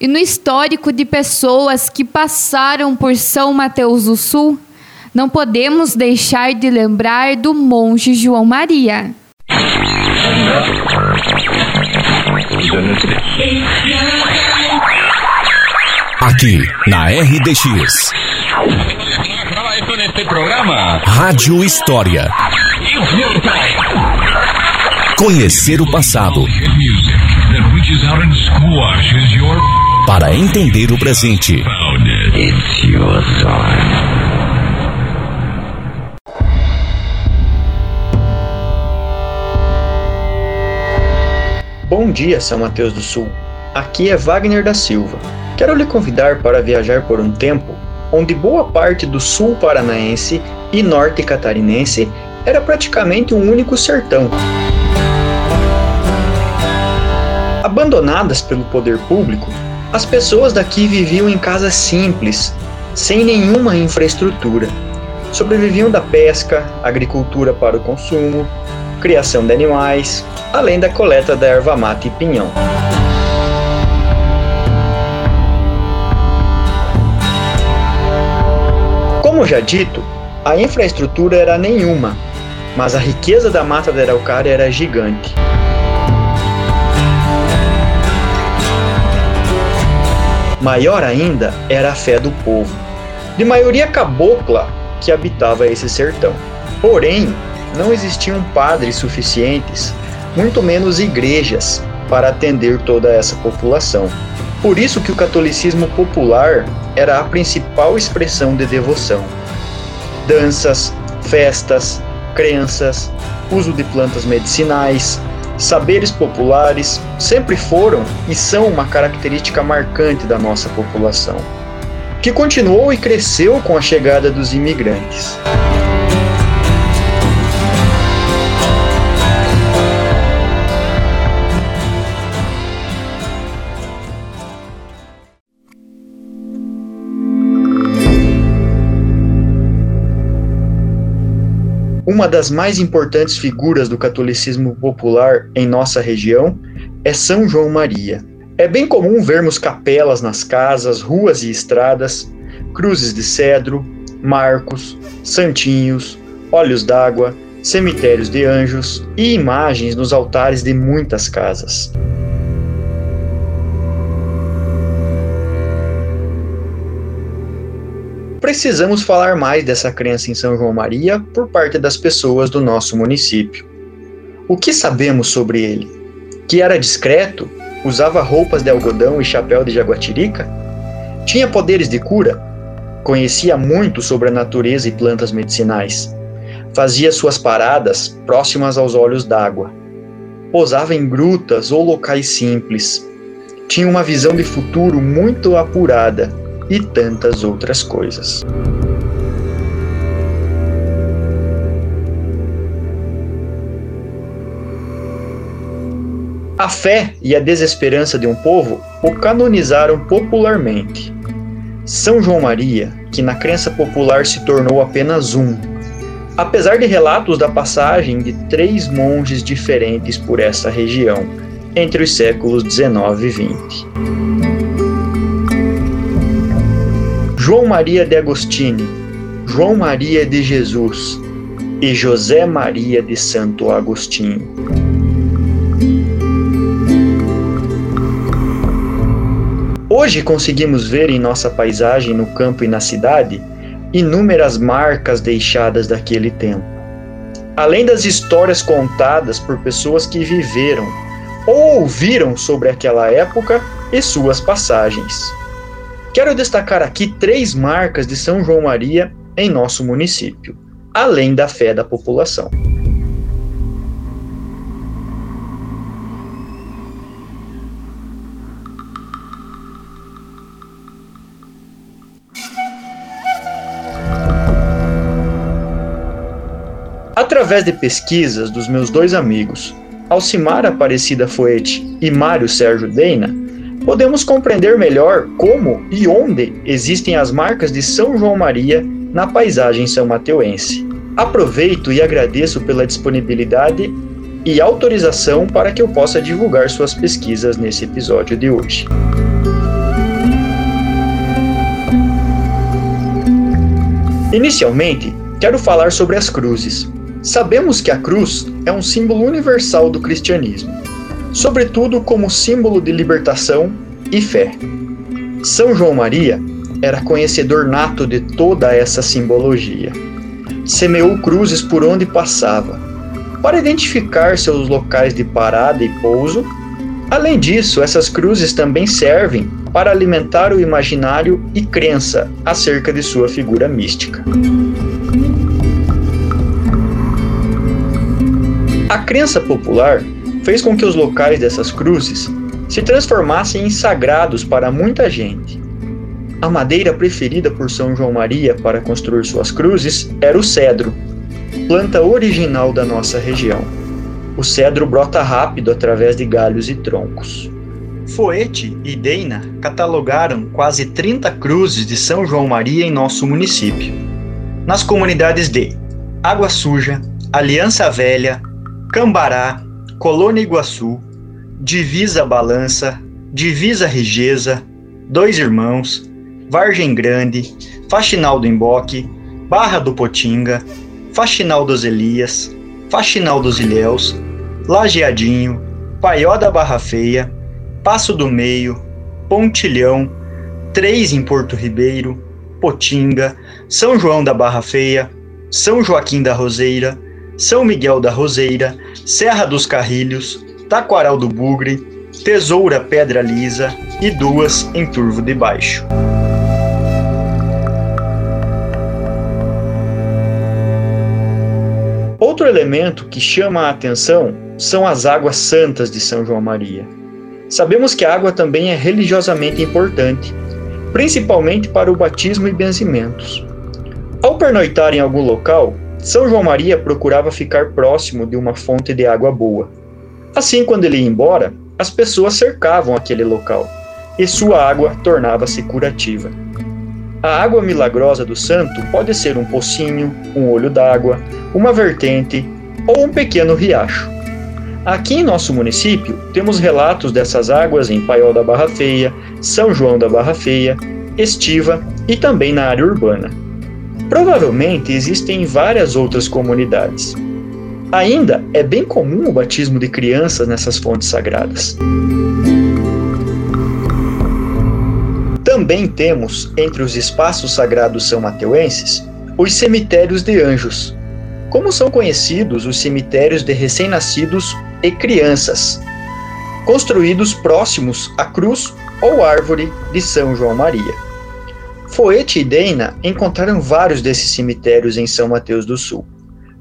e no histórico de pessoas que passaram por São Mateus do Sul, não podemos deixar de lembrar do monge João Maria. Aqui na RDX. Rádio História. Conhecer o passado. Para entender o presente. Bom dia, São Mateus do Sul. Aqui é Wagner da Silva. Quero lhe convidar para viajar por um tempo onde boa parte do sul paranaense e norte catarinense era praticamente um único sertão. Abandonadas pelo poder público, as pessoas daqui viviam em casas simples, sem nenhuma infraestrutura. Sobreviviam da pesca, agricultura para o consumo, criação de animais, além da coleta da erva mate e pinhão. Como já dito, a infraestrutura era nenhuma, mas a riqueza da mata da Araucária era gigante. Maior ainda era a fé do povo, de maioria cabocla que habitava esse sertão. Porém, não existiam padres suficientes, muito menos igrejas, para atender toda essa população. Por isso que o catolicismo popular era a principal expressão de devoção. Danças, festas, crenças, uso de plantas medicinais, saberes populares sempre foram e são uma característica marcante da nossa população, que continuou e cresceu com a chegada dos imigrantes. Uma das mais importantes figuras do catolicismo popular em nossa região é São João Maria. É bem comum vermos capelas nas casas, ruas e estradas, cruzes de cedro, marcos, santinhos, olhos d'água, cemitérios de anjos e imagens nos altares de muitas casas. Precisamos falar mais dessa crença em São João Maria por parte das pessoas do nosso município. O que sabemos sobre ele? Que era discreto? Usava roupas de algodão e chapéu de jaguatirica? Tinha poderes de cura? Conhecia muito sobre a natureza e plantas medicinais. Fazia suas paradas próximas aos olhos d'água. Posava em grutas ou locais simples. Tinha uma visão de futuro muito apurada e tantas outras coisas. A fé e a desesperança de um povo o canonizaram popularmente. São João Maria, que na crença popular se tornou apenas um, apesar de relatos da passagem de três monges diferentes por essa região entre os séculos 19 e 20. João Maria de Agostini, João Maria de Jesus e José Maria de Santo Agostinho. Hoje conseguimos ver em nossa paisagem no campo e na cidade inúmeras marcas deixadas daquele tempo. Além das histórias contadas por pessoas que viveram ou ouviram sobre aquela época e suas passagens. Quero destacar aqui três marcas de São João Maria em nosso município, além da fé da população. Através de pesquisas dos meus dois amigos, Alcimar Aparecida Foete e Mário Sérgio Deina, podemos compreender melhor como e onde existem as marcas de São João Maria na paisagem são mateuense. Aproveito e agradeço pela disponibilidade e autorização para que eu possa divulgar suas pesquisas nesse episódio de hoje. Inicialmente, quero falar sobre as cruzes. Sabemos que a cruz é um símbolo universal do cristianismo sobretudo como símbolo de libertação e fé. São João Maria era conhecedor nato de toda essa simbologia. Semeou cruzes por onde passava, para identificar seus locais de parada e pouso. Além disso, essas cruzes também servem para alimentar o imaginário e crença acerca de sua figura mística. A crença popular fez com que os locais dessas cruzes se transformassem em sagrados para muita gente. A madeira preferida por São João Maria para construir suas cruzes era o cedro, planta original da nossa região. O cedro brota rápido através de galhos e troncos. Foete e Deina catalogaram quase 30 cruzes de São João Maria em nosso município. Nas comunidades de Água Suja, Aliança Velha, Cambará, Colônia Iguaçu, Divisa Balança, Divisa Rigeza, Dois Irmãos, Vargem Grande, Faxinal do Emboque, Barra do Potinga, Faxinal dos Elias, Faxinal dos Ilhéus, Lajeadinho, Paió da Barra Feia, Passo do Meio, Pontilhão, Três em Porto Ribeiro, Potinga, São João da Barra Feia, São Joaquim da Roseira, São Miguel da Roseira, Serra dos Carrilhos, Taquaral do Bugre, Tesoura Pedra Lisa e duas em Turvo de Baixo. Outro elemento que chama a atenção são as águas santas de São João Maria. Sabemos que a água também é religiosamente importante, principalmente para o batismo e benzimentos. Ao pernoitar em algum local, São João Maria procurava ficar próximo de uma fonte de água boa. Assim, quando ele ia embora, as pessoas cercavam aquele local e sua água tornava-se curativa. A água milagrosa do santo pode ser um pocinho, um olho d'água, uma vertente ou um pequeno riacho. Aqui em nosso município, temos relatos dessas águas em Paiol da Barra Feia, São João da Barra Feia, Estiva e também na área urbana. Provavelmente existem várias outras comunidades. Ainda é bem comum o batismo de crianças nessas fontes sagradas. Também temos, entre os espaços sagrados são mateuenses, os cemitérios de anjos, como são conhecidos os cemitérios de recém-nascidos e crianças, construídos próximos à cruz ou árvore de São João Maria. Foete e Deina encontraram vários desses cemitérios em São Mateus do Sul.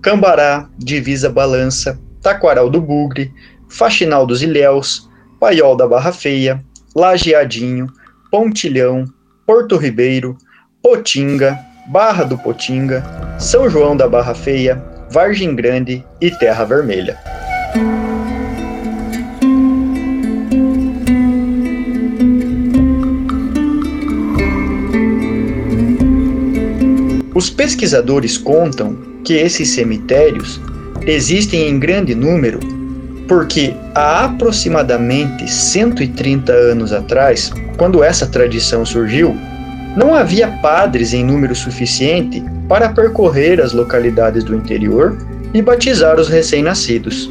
Cambará, Divisa Balança, Taquaral do Bugre, Faxinal dos Ilhéus, Paiol da Barra Feia, Lajeadinho, Pontilhão, Porto Ribeiro, Potinga, Barra do Potinga, São João da Barra Feia, Vargem Grande e Terra Vermelha. Os pesquisadores contam que esses cemitérios existem em grande número porque há aproximadamente 130 anos atrás, quando essa tradição surgiu, não havia padres em número suficiente para percorrer as localidades do interior e batizar os recém-nascidos.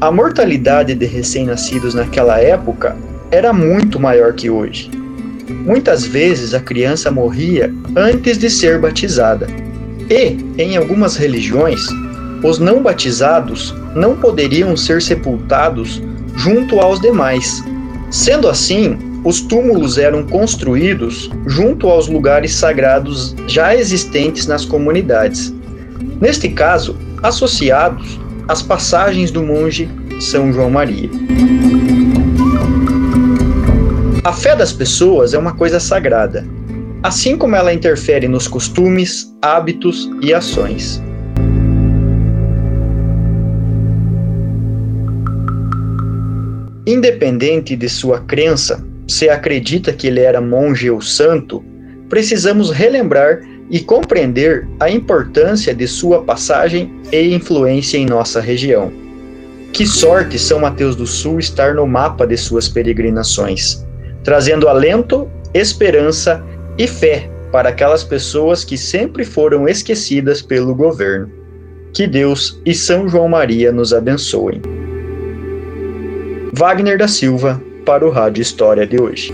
A mortalidade de recém-nascidos naquela época era muito maior que hoje. Muitas vezes a criança morria antes de ser batizada. E, em algumas religiões, os não batizados não poderiam ser sepultados junto aos demais. Sendo assim, os túmulos eram construídos junto aos lugares sagrados já existentes nas comunidades. Neste caso, associados às passagens do monge São João Maria. A fé das pessoas é uma coisa sagrada, assim como ela interfere nos costumes, hábitos e ações. Independente de sua crença, se acredita que ele era monge ou santo, precisamos relembrar e compreender a importância de sua passagem e influência em nossa região. Que sorte São Mateus do Sul estar no mapa de suas peregrinações, trazendo alento, esperança e fé para aquelas pessoas que sempre foram esquecidas pelo governo. Que Deus e São João Maria nos abençoem. Wagner da Silva, para o Rádio História de hoje.